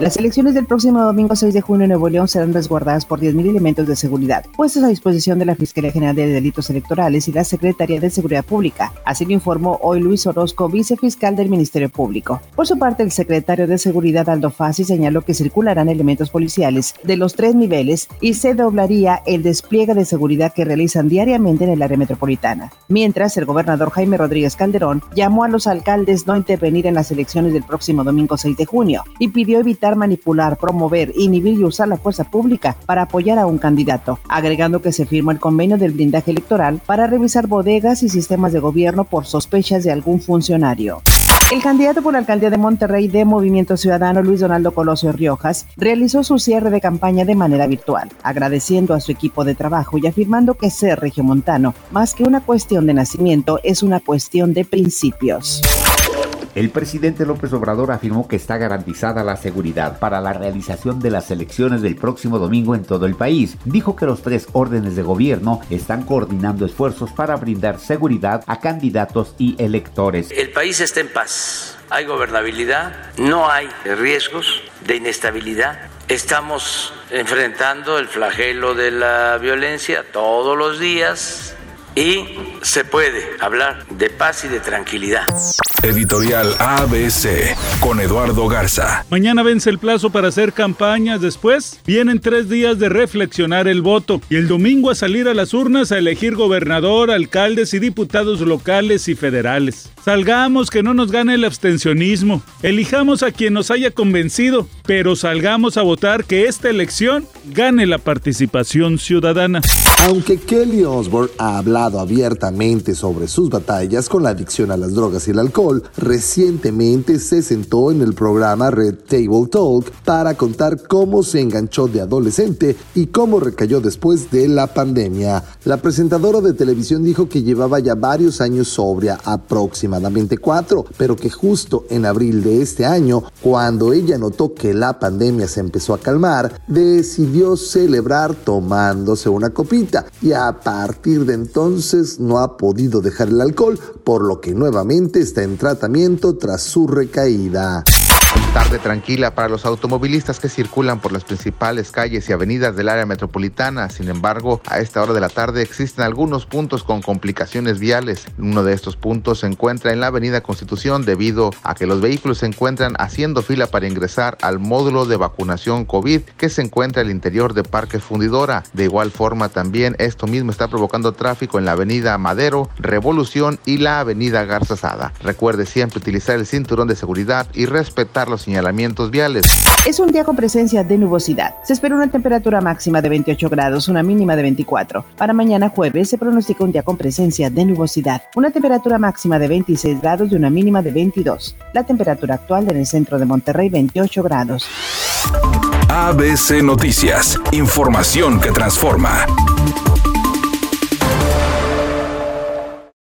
Las elecciones del próximo domingo 6 de junio en Nuevo León serán resguardadas por 10.000 elementos de seguridad, puestos a disposición de la Fiscalía General de Delitos Electorales y la Secretaría de Seguridad Pública. Así lo informó hoy Luis Orozco, vicefiscal del Ministerio Público. Por su parte, el secretario de Seguridad Aldo Fassi señaló que circularán elementos policiales de los tres niveles y se doblaría el despliegue de seguridad que realizan diariamente en el área metropolitana. Mientras, el gobernador Jaime Rodríguez Calderón llamó a los alcaldes no intervenir en las elecciones del próximo domingo 6 de junio y pidió evitar manipular, promover, inhibir y usar la fuerza pública para apoyar a un candidato, agregando que se firmó el convenio del blindaje electoral para revisar bodegas y sistemas de gobierno por sospechas de algún funcionario. El candidato por la alcaldía de Monterrey de Movimiento Ciudadano, Luis Donaldo Colosio Riojas, realizó su cierre de campaña de manera virtual, agradeciendo a su equipo de trabajo y afirmando que ser regiomontano, más que una cuestión de nacimiento, es una cuestión de principios. El presidente López Obrador afirmó que está garantizada la seguridad para la realización de las elecciones del próximo domingo en todo el país. Dijo que los tres órdenes de gobierno están coordinando esfuerzos para brindar seguridad a candidatos y electores. El país está en paz, hay gobernabilidad, no hay riesgos de inestabilidad. Estamos enfrentando el flagelo de la violencia todos los días y se puede hablar de paz y de tranquilidad. Editorial ABC con Eduardo Garza. Mañana vence el plazo para hacer campañas. Después vienen tres días de reflexionar el voto y el domingo a salir a las urnas a elegir gobernador, alcaldes y diputados locales y federales. Salgamos que no nos gane el abstencionismo. Elijamos a quien nos haya convencido, pero salgamos a votar que esta elección gane la participación ciudadana. Aunque Kelly Osbourne ha hablado abiertamente sobre sus batallas con la adicción a las drogas y el alcohol, recientemente se sentó en el programa Red Table Talk para contar cómo se enganchó de adolescente y cómo recayó después de la pandemia. La presentadora de televisión dijo que llevaba ya varios años sobria, aproximadamente cuatro, pero que justo en abril de este año, cuando ella notó que la pandemia se empezó a calmar, decidió celebrar tomándose una copita y a partir de entonces no ha podido dejar el alcohol, por lo que nuevamente está en tratamiento tras su recaída. Tarde tranquila para los automovilistas que circulan por las principales calles y avenidas del área metropolitana. Sin embargo, a esta hora de la tarde existen algunos puntos con complicaciones viales. Uno de estos puntos se encuentra en la avenida Constitución debido a que los vehículos se encuentran haciendo fila para ingresar al módulo de vacunación COVID que se encuentra al interior de Parque Fundidora. De igual forma, también esto mismo está provocando tráfico en la avenida Madero, Revolución y la avenida Garzazada. Recuerde siempre utilizar el cinturón de seguridad y respetar los señalamientos viales. Es un día con presencia de nubosidad. Se espera una temperatura máxima de 28 grados, una mínima de 24. Para mañana jueves se pronostica un día con presencia de nubosidad. Una temperatura máxima de 26 grados y una mínima de 22. La temperatura actual en el centro de Monterrey 28 grados. ABC Noticias. Información que transforma.